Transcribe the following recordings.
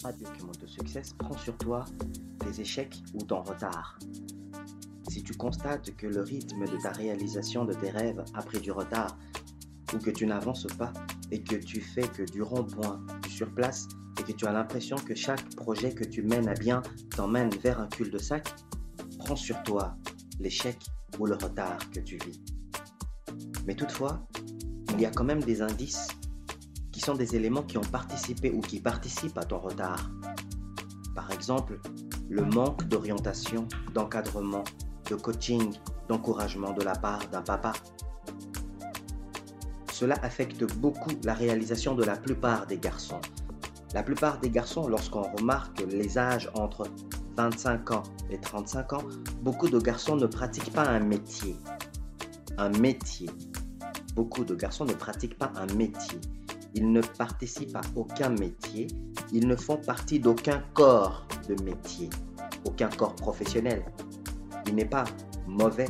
Pas de document de succès prend sur toi tes échecs ou ton retard. Si tu constates que le rythme de ta réalisation de tes rêves a pris du retard, ou que tu n'avances pas, et que tu fais que du rond-point, du surplace, et que tu as l'impression que chaque projet que tu mènes à bien t'emmène vers un cul-de-sac, prends sur toi l'échec ou le retard que tu vis. Mais toutefois, il y a quand même des indices qui sont des éléments qui ont participé ou qui participent à ton retard. Par exemple, le manque d'orientation, d'encadrement, de coaching, d'encouragement de la part d'un papa. Cela affecte beaucoup la réalisation de la plupart des garçons. La plupart des garçons, lorsqu'on remarque les âges entre 25 ans et 35 ans, beaucoup de garçons ne pratiquent pas un métier. Un métier. Beaucoup de garçons ne pratiquent pas un métier. Ils ne participent à aucun métier. Ils ne font partie d'aucun corps de métier, aucun corps professionnel. Il n'est pas mauvais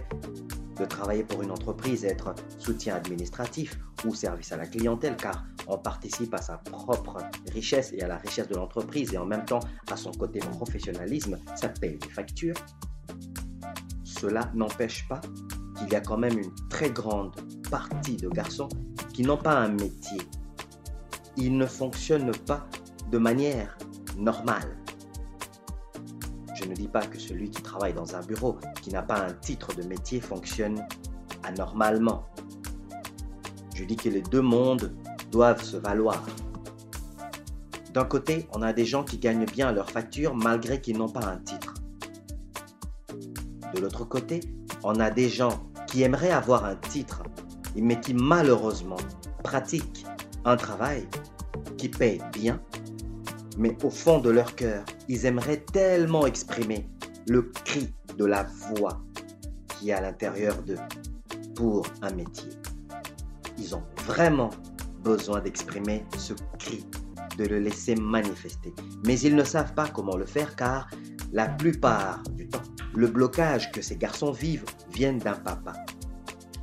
de travailler pour une entreprise, être soutien administratif ou service à la clientèle, car on participe à sa propre richesse et à la richesse de l'entreprise et en même temps à son côté professionnalisme, ça paye des factures. Cela n'empêche pas qu'il y a quand même une très grande partie de garçons qui n'ont pas un métier. Ils ne fonctionnent pas de manière normale. Je ne dis pas que celui qui travaille dans un bureau, qui n'a pas un titre de métier, fonctionne anormalement. Je dis que les deux mondes doivent se valoir. D'un côté, on a des gens qui gagnent bien leur facture malgré qu'ils n'ont pas un titre. De l'autre côté, on a des gens qui aimeraient avoir un titre, mais qui malheureusement pratiquent un travail qui paye bien, mais au fond de leur cœur, ils aimeraient tellement exprimer le cri de la voix qui est à l'intérieur d'eux pour un métier. Ils ont vraiment besoin d'exprimer ce cri, de le laisser manifester. Mais ils ne savent pas comment le faire car la plupart du temps, le blocage que ces garçons vivent vient d'un papa.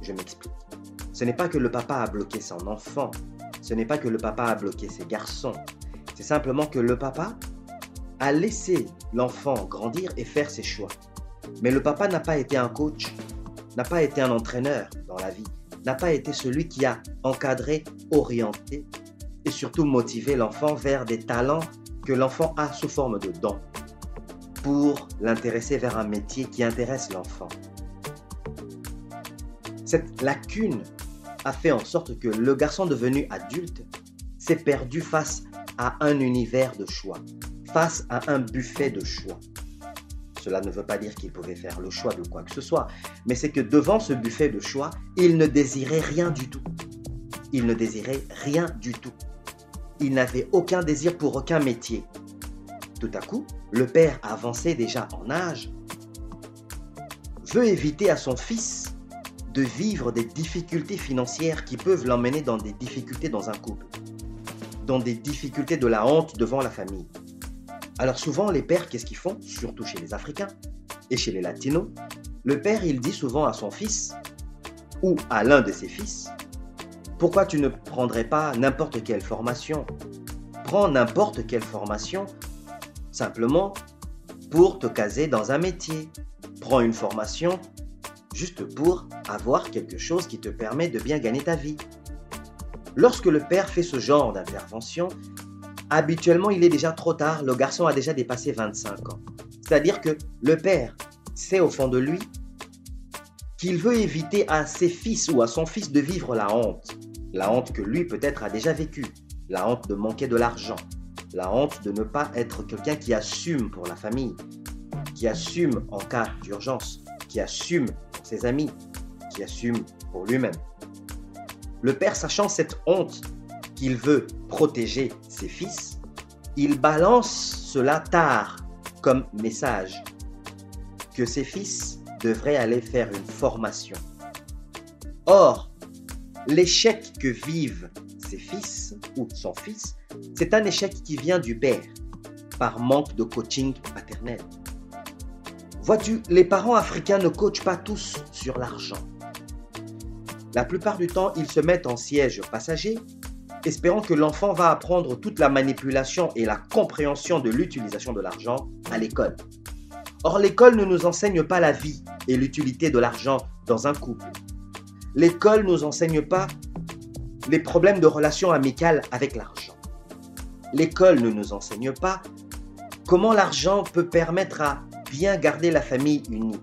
Je m'explique. Ce n'est pas que le papa a bloqué son enfant, ce n'est pas que le papa a bloqué ses garçons, c'est simplement que le papa a laissé l'enfant grandir et faire ses choix. Mais le papa n'a pas été un coach, n'a pas été un entraîneur dans la vie, n'a pas été celui qui a encadré, orienté et surtout motivé l'enfant vers des talents que l'enfant a sous forme de dons pour l'intéresser vers un métier qui intéresse l'enfant. Cette lacune a fait en sorte que le garçon devenu adulte s'est perdu face à un univers de choix, face à un buffet de choix. Cela ne veut pas dire qu'il pouvait faire le choix de quoi que ce soit, mais c'est que devant ce buffet de choix, il ne désirait rien du tout. Il ne désirait rien du tout. Il n'avait aucun désir pour aucun métier. Tout à coup, le père avancé déjà en âge veut éviter à son fils de vivre des difficultés financières qui peuvent l'emmener dans des difficultés dans un couple, dans des difficultés de la honte devant la famille. Alors souvent, les pères, qu'est-ce qu'ils font Surtout chez les Africains et chez les Latinos? Le père, il dit souvent à son fils ou à l'un de ses fils, pourquoi tu ne prendrais pas n'importe quelle formation? Prends n'importe quelle formation simplement pour te caser dans un métier. Prends une formation juste pour avoir quelque chose qui te permet de bien gagner ta vie. Lorsque le père fait ce genre d'intervention, habituellement il est déjà trop tard, le garçon a déjà dépassé 25 ans. C'est-à-dire que le père sait au fond de lui qu'il veut éviter à ses fils ou à son fils de vivre la honte. La honte que lui peut-être a déjà vécue. La honte de manquer de l'argent. La honte de ne pas être quelqu'un qui assume pour la famille, qui assume en cas d'urgence, qui assume ses amis, qui assume pour lui-même. Le père, sachant cette honte qu'il veut protéger ses fils, il balance cela tard comme message que ses fils devraient aller faire une formation. Or, l'échec que vivent ses fils ou son fils, c'est un échec qui vient du père par manque de coaching paternel. Vois-tu, les parents africains ne coachent pas tous sur l'argent. La plupart du temps, ils se mettent en siège passager espérant que l'enfant va apprendre toute la manipulation et la compréhension de l'utilisation de l'argent à l'école. Or, l'école ne nous enseigne pas la vie et l'utilité de l'argent dans un couple. L'école ne nous enseigne pas les problèmes de relations amicales avec l'argent. L'école ne nous enseigne pas comment l'argent peut permettre à garder la famille unie.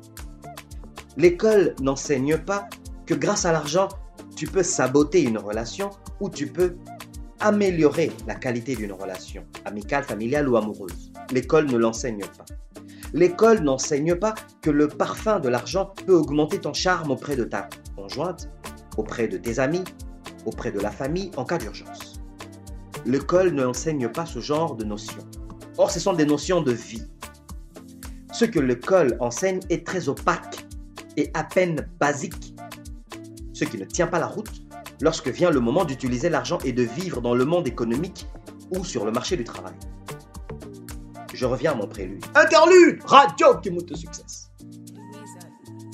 L'école n'enseigne pas que grâce à l'argent, tu peux saboter une relation ou tu peux améliorer la qualité d'une relation, amicale, familiale ou amoureuse. L'école ne l'enseigne pas. L'école n'enseigne pas que le parfum de l'argent peut augmenter ton charme auprès de ta conjointe, auprès de tes amis, auprès de la famille en cas d'urgence. L'école n'enseigne pas ce genre de notions. Or, ce sont des notions de vie. Ce que l'école enseigne est très opaque et à peine basique, ce qui ne tient pas la route lorsque vient le moment d'utiliser l'argent et de vivre dans le monde économique ou sur le marché du travail. Je reviens à mon prélude. Interlude Radio qui monte succès.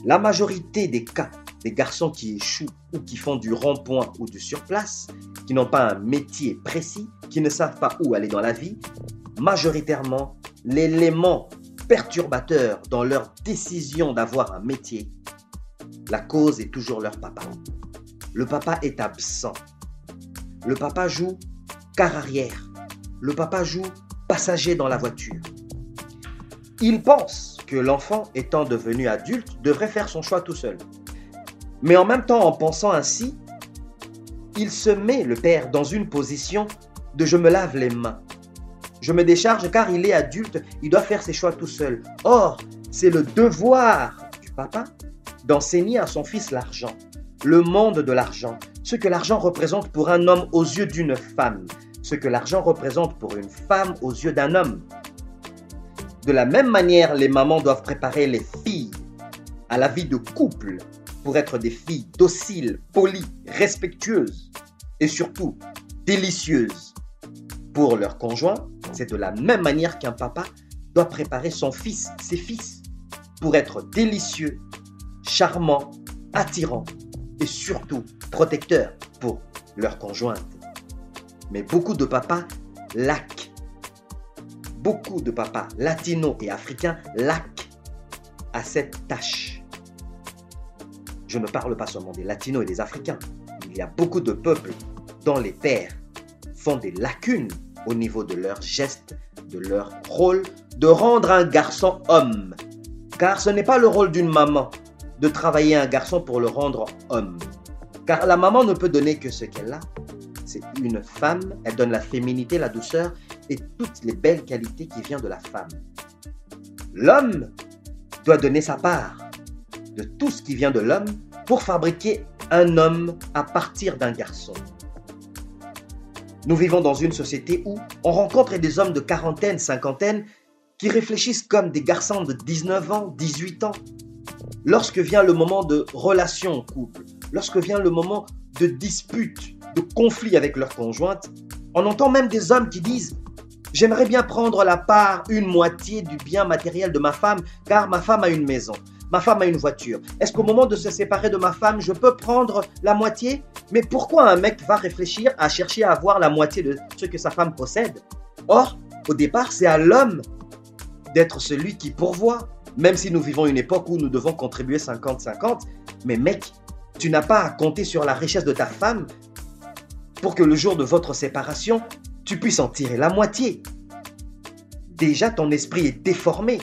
La majorité des cas des garçons qui échouent ou qui font du rond-point ou du surplace, qui n'ont pas un métier précis, qui ne savent pas où aller dans la vie, majoritairement, l'élément perturbateur dans leur décision d'avoir un métier, la cause est toujours leur papa. Le papa est absent. Le papa joue car arrière. Le papa joue passager dans la voiture. Il pense que l'enfant, étant devenu adulte, devrait faire son choix tout seul. Mais en même temps, en pensant ainsi, il se met, le père, dans une position de je me lave les mains. Je me décharge car il est adulte, il doit faire ses choix tout seul. Or, c'est le devoir du papa d'enseigner à son fils l'argent, le monde de l'argent, ce que l'argent représente pour un homme aux yeux d'une femme, ce que l'argent représente pour une femme aux yeux d'un homme. De la même manière, les mamans doivent préparer les filles à la vie de couple pour être des filles dociles, polies, respectueuses et surtout délicieuses pour leur conjoint, c'est de la même manière qu'un papa doit préparer son fils, ses fils, pour être délicieux, charmant, attirant et surtout protecteur pour leur conjointe. Mais beaucoup de papas laquent. Beaucoup de papas latinos et africains laquent à cette tâche. Je ne parle pas seulement des latinos et des africains. Il y a beaucoup de peuples dont les pères font des lacunes au niveau de leurs gestes, de leur rôle, de rendre un garçon homme. Car ce n'est pas le rôle d'une maman de travailler un garçon pour le rendre homme. Car la maman ne peut donner que ce qu'elle a. C'est une femme, elle donne la féminité, la douceur et toutes les belles qualités qui viennent de la femme. L'homme doit donner sa part de tout ce qui vient de l'homme pour fabriquer un homme à partir d'un garçon. Nous vivons dans une société où on rencontre des hommes de quarantaine, cinquantaine qui réfléchissent comme des garçons de 19 ans, 18 ans. Lorsque vient le moment de relation en couple, lorsque vient le moment de dispute, de conflit avec leur conjointe, on entend même des hommes qui disent J'aimerais bien prendre la part, une moitié du bien matériel de ma femme, car ma femme a une maison ma femme a une voiture. Est-ce qu'au moment de se séparer de ma femme, je peux prendre la moitié? Mais pourquoi un mec va réfléchir à chercher à avoir la moitié de ce que sa femme possède? Or, au départ, c'est à l'homme d'être celui qui pourvoit. Même si nous vivons une époque où nous devons contribuer 50-50, mais mec, tu n'as pas à compter sur la richesse de ta femme pour que le jour de votre séparation, tu puisses en tirer la moitié. Déjà, ton esprit est déformé.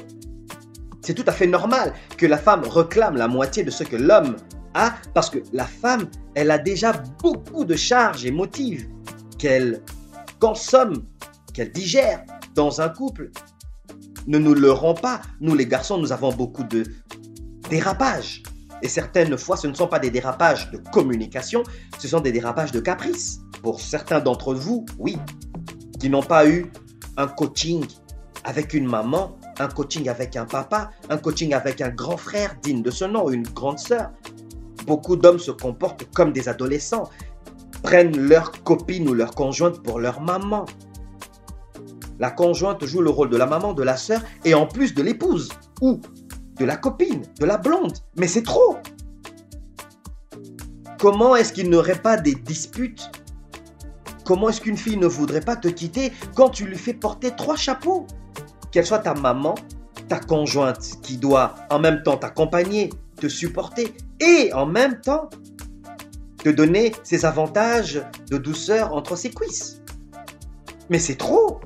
C'est tout à fait normal que la femme réclame la moitié de ce que l'homme a parce que la femme, elle a déjà beaucoup de charges émotives qu'elle consomme, qu'elle digère dans un couple. Ne nous leurrons pas, nous les garçons, nous avons beaucoup de dérapages. Et certaines fois, ce ne sont pas des dérapages de communication, ce sont des dérapages de caprice. Pour certains d'entre vous, oui, qui n'ont pas eu un coaching avec une maman un coaching avec un papa, un coaching avec un grand frère digne de ce nom, une grande sœur. Beaucoup d'hommes se comportent comme des adolescents, prennent leur copine ou leur conjointe pour leur maman. La conjointe joue le rôle de la maman, de la sœur et en plus de l'épouse ou de la copine, de la blonde. Mais c'est trop. Comment est-ce qu'il n'y aurait pas des disputes? Comment est-ce qu'une fille ne voudrait pas te quitter quand tu lui fais porter trois chapeaux? Qu'elle soit ta maman, ta conjointe qui doit en même temps t'accompagner, te supporter et en même temps te donner ses avantages de douceur entre ses cuisses. Mais c'est trop.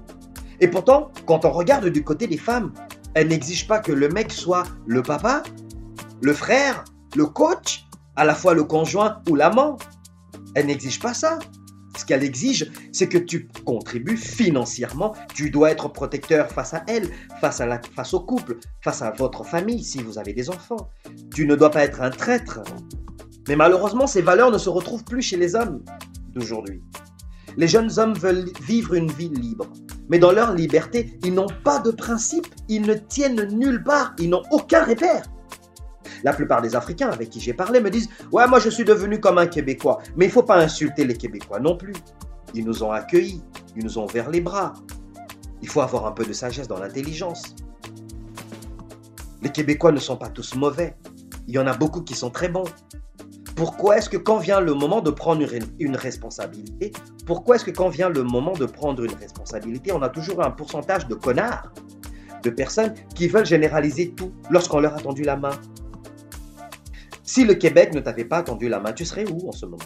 Et pourtant, quand on regarde du côté des femmes, elles n'exigent pas que le mec soit le papa, le frère, le coach, à la fois le conjoint ou l'amant. Elles n'exigent pas ça. Ce qu'elle exige, c'est que tu contribues financièrement. Tu dois être protecteur face à elle, face, à la, face au couple, face à votre famille si vous avez des enfants. Tu ne dois pas être un traître. Mais malheureusement, ces valeurs ne se retrouvent plus chez les hommes d'aujourd'hui. Les jeunes hommes veulent vivre une vie libre. Mais dans leur liberté, ils n'ont pas de principe, ils ne tiennent nulle part, ils n'ont aucun repère. La plupart des Africains avec qui j'ai parlé me disent Ouais, moi je suis devenu comme un Québécois. Mais il ne faut pas insulter les Québécois non plus. Ils nous ont accueillis, ils nous ont ouvert les bras. Il faut avoir un peu de sagesse dans l'intelligence. Les Québécois ne sont pas tous mauvais. Il y en a beaucoup qui sont très bons. Pourquoi est-ce que quand vient le moment de prendre une responsabilité, pourquoi est-ce que quand vient le moment de prendre une responsabilité, on a toujours un pourcentage de connards, de personnes qui veulent généraliser tout lorsqu'on leur a tendu la main, si le Québec ne t'avait pas tendu la main, tu serais où en ce moment?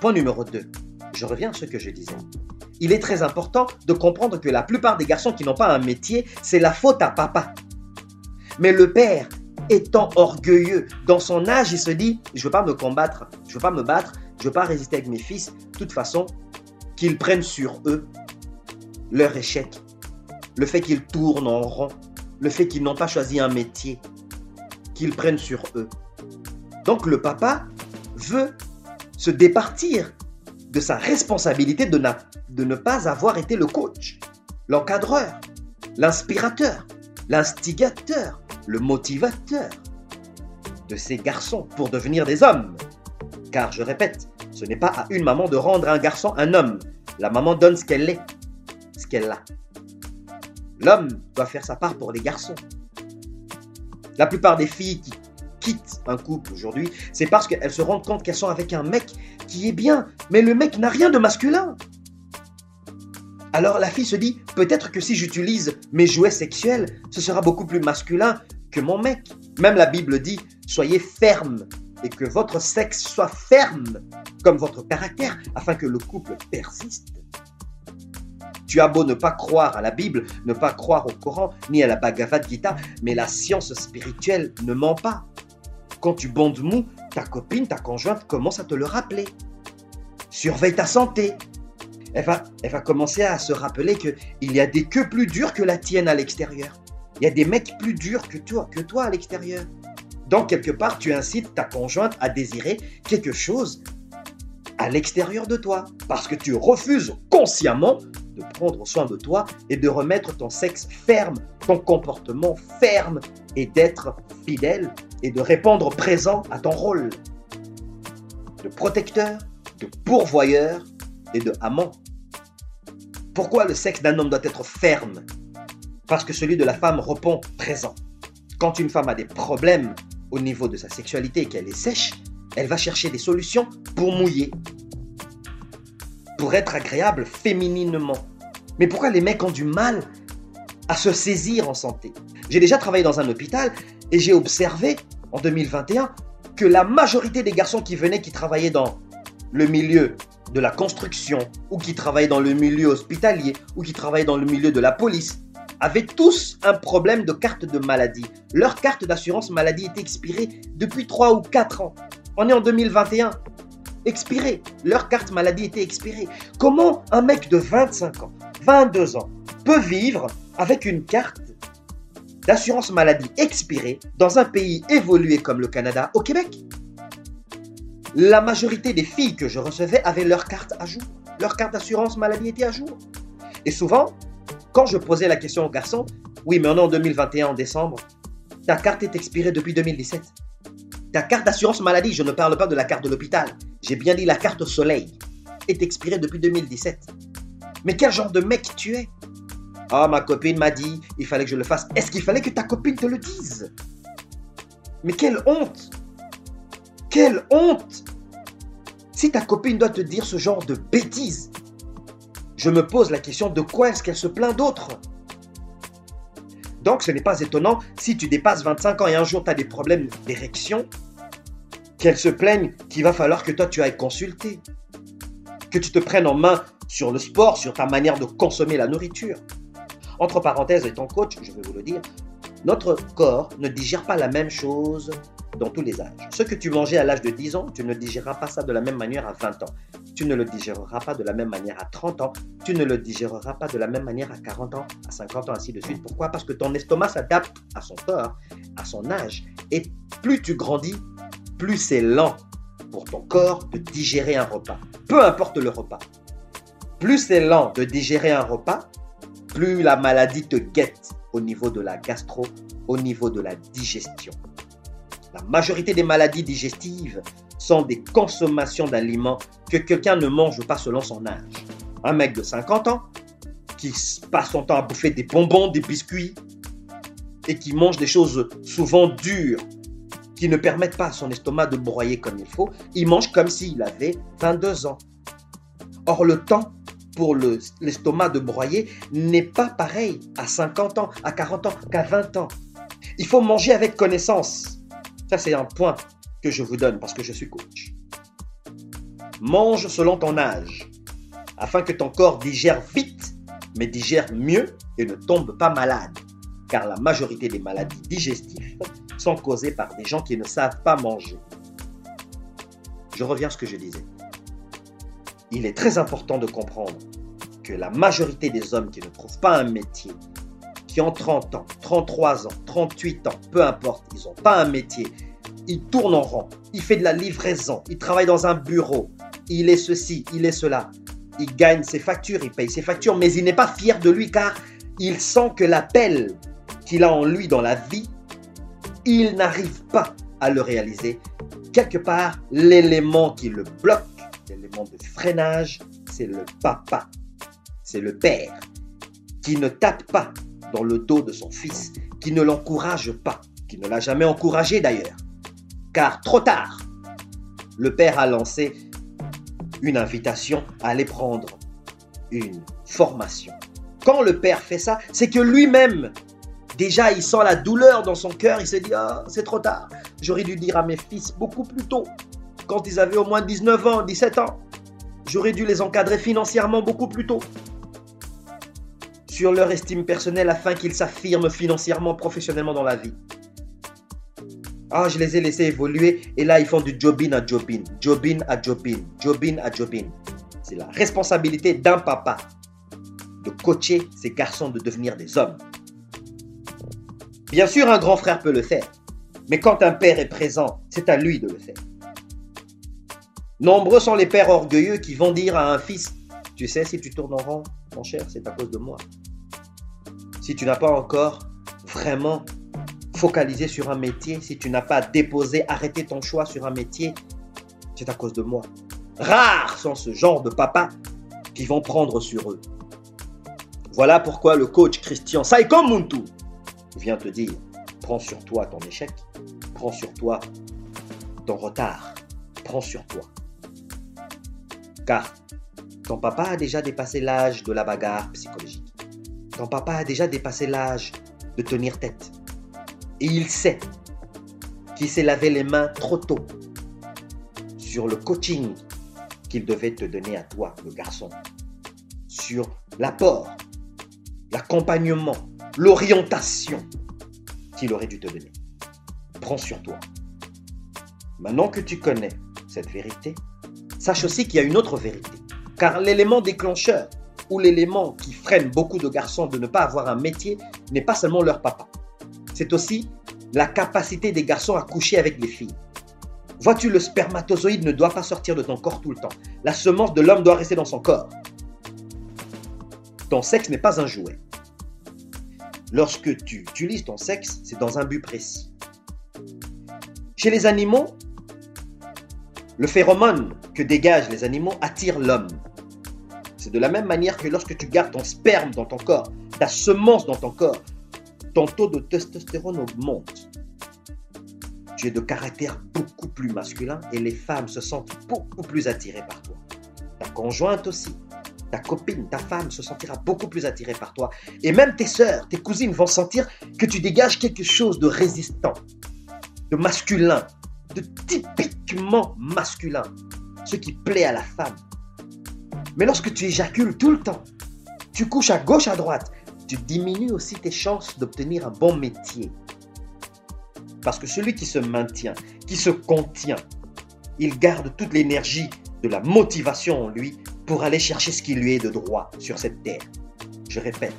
Point numéro 2. Je reviens à ce que je disais. Il est très important de comprendre que la plupart des garçons qui n'ont pas un métier, c'est la faute à papa. Mais le père, étant orgueilleux dans son âge, il se dit, je ne veux pas me combattre, je ne veux pas me battre, je ne veux pas résister avec mes fils. De toute façon, qu'ils prennent sur eux leur échec. Le fait qu'ils tournent en rond, le fait qu'ils n'ont pas choisi un métier, qu'ils prennent sur eux. Donc le papa veut se départir de sa responsabilité de, ne pas avoir été le coach, l'encadreur, l'inspirateur, l'instigateur, le motivateur de ces garçons pour devenir des hommes. Car je répète, ce n'est pas à une maman de rendre un garçon un homme. La maman donne ce qu'elle est, ce qu'elle a. L'homme doit faire sa part pour les garçons. La plupart des filles qui quittent un couple aujourd'hui, c'est parce qu'elles se rendent compte qu'elles sont avec un mec qui est bien, mais le mec n'a rien de masculin. Alors la fille se dit, peut-être que si j'utilise mes jouets sexuels, ce sera beaucoup plus masculin que mon mec. Même la Bible dit, soyez ferme et que votre sexe soit ferme comme votre caractère afin que le couple persiste. Tu as beau ne pas croire à la Bible, ne pas croire au Coran, ni à la Bhagavad Gita, mais la science spirituelle ne ment pas. Quand tu bondes mou, ta copine, ta conjointe commence à te le rappeler. Surveille ta santé. Elle va, va commencer à se rappeler qu'il y a des queues plus dures que la tienne à l'extérieur. Il y a des mecs plus durs que toi, que toi à l'extérieur. Donc, quelque part, tu incites ta conjointe à désirer quelque chose à l'extérieur de toi. Parce que tu refuses consciemment de prendre soin de toi et de remettre ton sexe ferme, ton comportement ferme et d'être fidèle et de répondre présent à ton rôle de protecteur, de pourvoyeur et de amant. Pourquoi le sexe d'un homme doit être ferme? Parce que celui de la femme répond présent. Quand une femme a des problèmes au niveau de sa sexualité et qu'elle est sèche, elle va chercher des solutions pour mouiller, pour être agréable fémininement. Mais pourquoi les mecs ont du mal à se saisir en santé? J'ai déjà travaillé dans un hôpital et j'ai observé en 2021 que la majorité des garçons qui venaient, qui travaillaient dans le milieu de la construction ou qui travaillaient dans le milieu hospitalier ou qui travaillaient dans le milieu de la police avaient tous un problème de carte de maladie. Leur carte d'assurance maladie était expirée depuis 3 ou 4 ans. On est en 2021 expiré. Leur carte maladie était expirée. Comment un mec de 25 ans, 22 ans, peut vivre avec une carte d'assurance maladie expirée dans un pays évolué comme le Canada au Québec? La majorité des filles que je recevais avaient leur carte à jour. Leur carte d'assurance maladie était à jour. Et souvent, quand je posais la question aux garçons, oui, mais on est en 2021 en décembre, ta carte est expirée depuis 2017. Ta carte d'assurance maladie, je ne parle pas de la carte de l'hôpital, j'ai bien dit la carte soleil, est expirée depuis 2017. Mais quel genre de mec tu es? Ah, ma copine m'a dit, il fallait que je le fasse. Est-ce qu'il fallait que ta copine te le dise? Mais quelle honte! Quelle honte! Si ta copine doit te dire ce genre de bêtises, je me pose la question de quoi est-ce qu'elle se plaint d'autre? Donc ce n'est pas étonnant si tu dépasses 25 ans et un jour tu as des problèmes d'érection, qu'elle se plaigne qu'il va falloir que toi tu ailles consulter, que tu te prennes en main sur le sport, sur ta manière de consommer la nourriture. Entre parenthèses, étant coach, je vais vous le dire, notre corps ne digère pas la même chose dans tous les âges. Ce que tu mangeais à l'âge de 10 ans, tu ne digéreras pas ça de la même manière à 20 ans. Tu ne le digéreras pas de la même manière à 30 ans. Tu ne le digéreras pas de la même manière à 40 ans, à 50 ans, ainsi de suite. Pourquoi? Parce que ton estomac s'adapte à son corps, à son âge. Et plus tu grandis, plus c'est lent pour ton corps de digérer un repas. Peu importe le repas. Plus c'est lent de digérer un repas, plus la maladie te guette au niveau de la gastro, au niveau de la digestion. La majorité des maladies digestives sont des consommations d'aliments que quelqu'un ne mange pas selon son âge. Un mec de 50 ans qui passe son temps à bouffer des bonbons, des biscuits et qui mange des choses souvent dures qui ne permettent pas à son estomac de broyer comme il faut, il mange comme s'il avait 22 ans. Or, le temps pour l'estomac de broyer n'est pas pareil à 50 ans, à 40 ans, qu'à 20 ans. Il faut manger avec connaissance. Ça, c'est un point que je vous donne parce que je suis coach. Mange selon ton âge, afin que ton corps digère vite, mais digère mieux et ne tombe pas malade. Car la majorité des maladies digestives sont causées par des gens qui ne savent pas manger. Je reviens à ce que je disais il est très important de comprendre que la majorité des hommes qui ne trouvent pas un métier, qui ont 30 ans, 33 ans, 38 ans, peu importe, ils n'ont pas un métier, ils tournent en rond, il fait de la livraison, il travaille dans un bureau, il est ceci, il est cela, il gagne ses factures, il paye ses factures, mais il n'est pas fier de lui car il sent que l'appel qu'il a en lui dans la vie, il n'arrive pas à le réaliser. Quelque part, l'élément qui le bloque l'élément de freinage, c'est le papa, c'est le père, qui ne tape pas dans le dos de son fils, qui ne l'encourage pas, qui ne l'a jamais encouragé d'ailleurs. Car trop tard, le père a lancé une invitation à aller prendre une formation. Quand le père fait ça, c'est que lui-même, déjà, il sent la douleur dans son cœur, il se dit, ah, c'est trop tard, j'aurais dû dire à mes fils beaucoup plus tôt quand ils avaient au moins 19 ans, 17 ans. J'aurais dû les encadrer financièrement beaucoup plus tôt. Sur leur estime personnelle afin qu'ils s'affirment financièrement, professionnellement dans la vie. Ah, je les ai laissés évoluer et là, ils font du jobin à jobin, jobin à jobin, jobin à jobin. C'est la responsabilité d'un papa de coacher ses garçons de devenir des hommes. Bien sûr, un grand frère peut le faire, mais quand un père est présent, c'est à lui de le faire. Nombreux sont les pères orgueilleux qui vont dire à un fils, tu sais, si tu tournes en rond, mon cher, c'est à cause de moi. Si tu n'as pas encore vraiment focalisé sur un métier, si tu n'as pas déposé, arrêté ton choix sur un métier, c'est à cause de moi. Rares sont ce genre de papas qui vont prendre sur eux. Voilà pourquoi le coach Christian Saiko Muntu vient te dire, prends sur toi ton échec, prends sur toi ton retard, prends sur toi. Car ton papa a déjà dépassé l'âge de la bagarre psychologique. Ton papa a déjà dépassé l'âge de tenir tête. Et il sait qu'il s'est lavé les mains trop tôt sur le coaching qu'il devait te donner à toi, le garçon. Sur l'apport, l'accompagnement, l'orientation qu'il aurait dû te donner. Prends sur toi. Maintenant que tu connais cette vérité, sache aussi qu'il y a une autre vérité. Car l'élément déclencheur ou l'élément qui freine beaucoup de garçons de ne pas avoir un métier n'est pas seulement leur papa. C'est aussi la capacité des garçons à coucher avec les filles. Vois-tu, le spermatozoïde ne doit pas sortir de ton corps tout le temps. La semence de l'homme doit rester dans son corps. Ton sexe n'est pas un jouet. Lorsque tu utilises ton sexe, c'est dans un but précis. Chez les animaux, le phéromone que dégagent les animaux attire l'homme. C'est de la même manière que lorsque tu gardes ton sperme dans ton corps, ta semence dans ton corps, ton taux de testostérone augmente. tu es de caractère beaucoup plus masculin et les femmes se sentent beaucoup plus attirées par toi. Ta conjointe aussi, ta copine, ta femme se sentira beaucoup plus attirée par toi. Et même tes sœurs, tes cousines vont sentir que tu dégages quelque chose de résistant, de masculin, de typiquement masculin, ce qui plaît à la femme. Mais lorsque tu éjacules tout le temps, tu couches à gauche, à droite, tu diminues aussi tes chances d'obtenir un bon métier. Parce que celui qui se maintient, qui se contient, il garde toute l'énergie de la motivation en lui pour aller chercher ce qui lui est de droit sur cette terre. Je répète,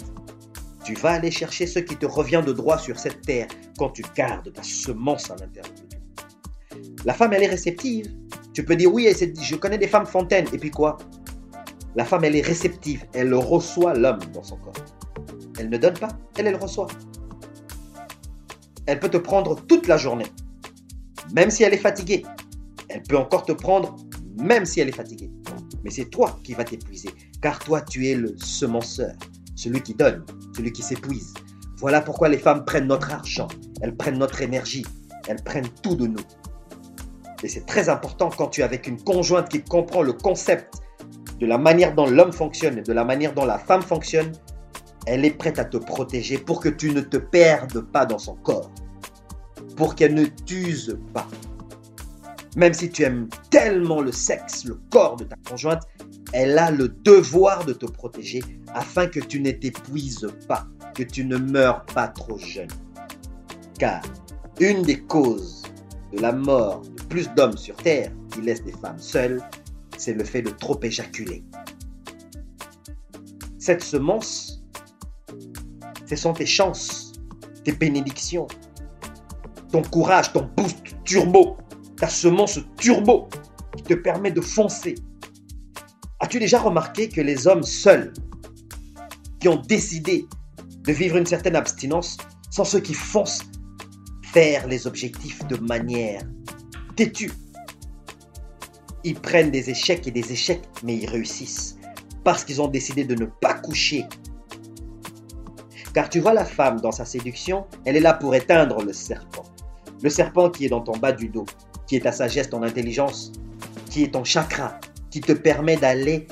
tu vas aller chercher ce qui te revient de droit sur cette terre quand tu gardes ta semence à l'intérieur de toi. La femme, elle est réceptive. Tu peux dire oui, je connais des femmes fontaines. Et puis quoi? La femme, elle est réceptive. Elle reçoit l'homme dans son corps. Elle ne donne pas, elle, elle reçoit. Elle peut te prendre toute la journée, même si elle est fatiguée. Elle peut encore te prendre, même si elle est fatiguée. Mais c'est toi qui vas t'épuiser, car toi, tu es le semenceur, celui qui donne, celui qui s'épuise. Voilà pourquoi les femmes prennent notre argent, elles prennent notre énergie, elles prennent tout de nous. Et c'est très important quand tu es avec une conjointe qui comprend le concept de la manière dont l'homme fonctionne et de la manière dont la femme fonctionne, elle est prête à te protéger pour que tu ne te perdes pas dans son corps, pour qu'elle ne t'use pas. Même si tu aimes tellement le sexe, le corps de ta conjointe, elle a le devoir de te protéger afin que tu ne t'épuises pas, que tu ne meurs pas trop jeune. Car une des causes de la mort de plus d'hommes sur Terre qui laissent des femmes seules, c'est le fait de trop éjaculer. Cette semence ce sont tes chances, tes bénédictions, ton courage, ton boost turbo, ta semence turbo qui te permet de foncer. As-tu déjà remarqué que les hommes seuls qui ont décidé de vivre une certaine abstinence sont ceux qui foncent vers les objectifs de manière têtue? Ils prennent des échecs et des échecs, mais ils réussissent parce qu'ils ont décidé de ne pas coucher car tu vois la femme dans sa séduction, elle est là pour éteindre le serpent. Le serpent qui est dans ton bas du dos, qui est ta sagesse, ton intelligence, qui est ton chakra, qui te permet d'aller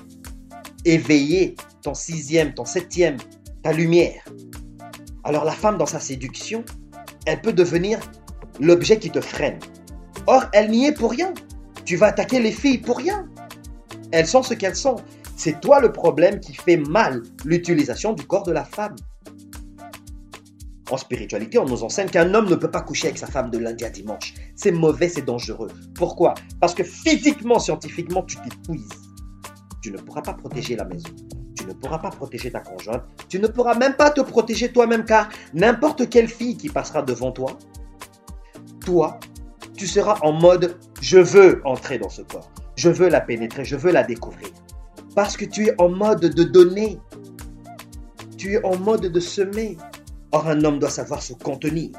éveiller ton sixième, ton septième, ta lumière. Alors la femme dans sa séduction, elle peut devenir l'objet qui te freine. Or, elle n'y est pour rien. Tu vas attaquer les filles pour rien. Elles sont ce qu'elles sont. C'est toi le problème qui fait mal l'utilisation du corps de la femme. En spiritualité, on nous enseigne qu'un homme ne peut pas coucher avec sa femme de lundi à dimanche. C'est mauvais, c'est dangereux. Pourquoi? Parce que physiquement, scientifiquement, tu t'épuises. Tu ne pourras pas protéger la maison. Tu ne pourras pas protéger ta conjointe. Tu ne pourras même pas te protéger toi-même car n'importe quelle fille qui passera devant toi, toi, tu seras en mode je veux entrer dans ce corps. Je veux la pénétrer, je veux la découvrir. Parce que tu es en mode de donner. Tu es en mode de semer. Or, un homme doit savoir se contenir.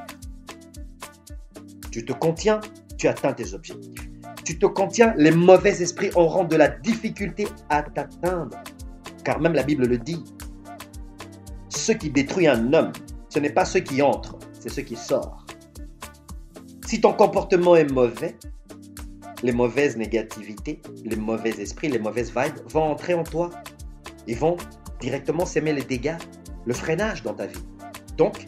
Tu te contiens, tu atteins tes objectifs. Tu te contiens, les mauvais esprits auront de la difficulté à t'atteindre. Car même la Bible le dit. Ce qui détruit un homme, ce n'est pas ce qui entre, c'est ce qui sort. Si ton comportement est mauvais, les mauvaises négativités, les mauvais esprits, les mauvaises vibes vont entrer en toi et vont directement s'aimer les dégâts, le freinage dans ta vie. Donc,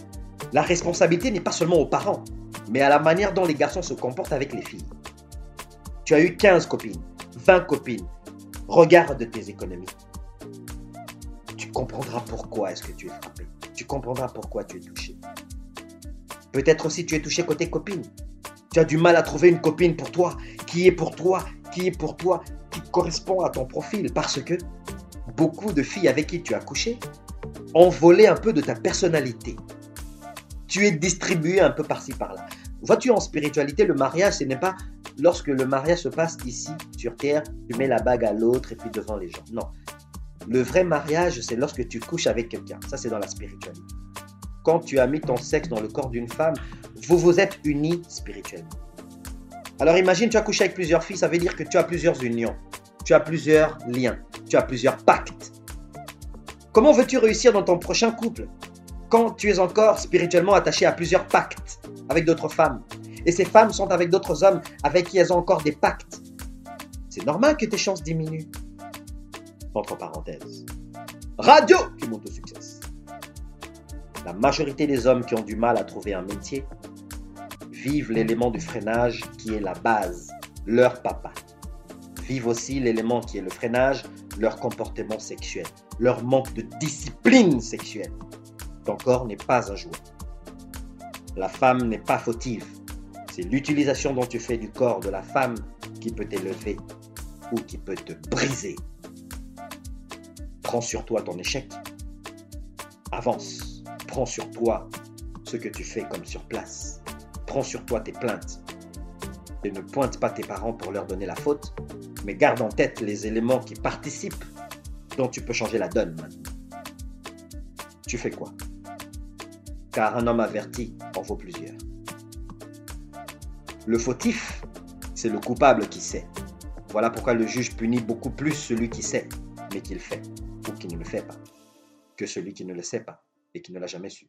la responsabilité n'est pas seulement aux parents, mais à la manière dont les garçons se comportent avec les filles. Tu as eu 15 copines, 20 copines. Regarde tes économies. Tu comprendras pourquoi est-ce que tu es frappé. Tu comprendras pourquoi tu es touché. Peut-être aussi tu es touché côté copine. Tu as du mal à trouver une copine pour toi, qui est pour toi, qui est pour toi, qui correspond à ton profil. Parce que beaucoup de filles avec qui tu as couché envoler un peu de ta personnalité. Tu es distribué un peu par-ci par-là. Vois-tu en spiritualité, le mariage, ce n'est pas lorsque le mariage se passe ici sur terre, tu mets la bague à l'autre et puis devant les gens. Non. Le vrai mariage, c'est lorsque tu couches avec quelqu'un. Ça, c'est dans la spiritualité. Quand tu as mis ton sexe dans le corps d'une femme, vous vous êtes unis spirituellement. Alors imagine, tu as couché avec plusieurs filles, ça veut dire que tu as plusieurs unions, tu as plusieurs liens, tu as plusieurs pactes. Comment veux-tu réussir dans ton prochain couple quand tu es encore spirituellement attaché à plusieurs pactes avec d'autres femmes? Et ces femmes sont avec d'autres hommes avec qui elles ont encore des pactes. C'est normal que tes chances diminuent. Entre parenthèses. Radio qui monte au succès. La majorité des hommes qui ont du mal à trouver un métier vivent l'élément du freinage qui est la base, leur papa. Vivent aussi l'élément qui est le freinage, leur comportement sexuel, leur manque de discipline sexuelle. Ton corps n'est pas un jouet. La femme n'est pas fautive. C'est l'utilisation dont tu fais du corps de la femme qui peut t'élever ou qui peut te briser. Prends sur toi ton échec. Avance. Prends sur toi ce que tu fais comme sur place. Prends sur toi tes plaintes. Et ne pointe pas tes parents pour leur donner la faute, mais garde en tête les éléments qui participent dont tu peux changer la donne. Tu fais quoi? Car un homme averti en vaut plusieurs. Le fautif, c'est le coupable qui sait. Voilà pourquoi le juge punit beaucoup plus celui qui sait, mais qui le fait, ou qui ne le fait pas, que celui qui ne le sait pas et qui ne l'a jamais su.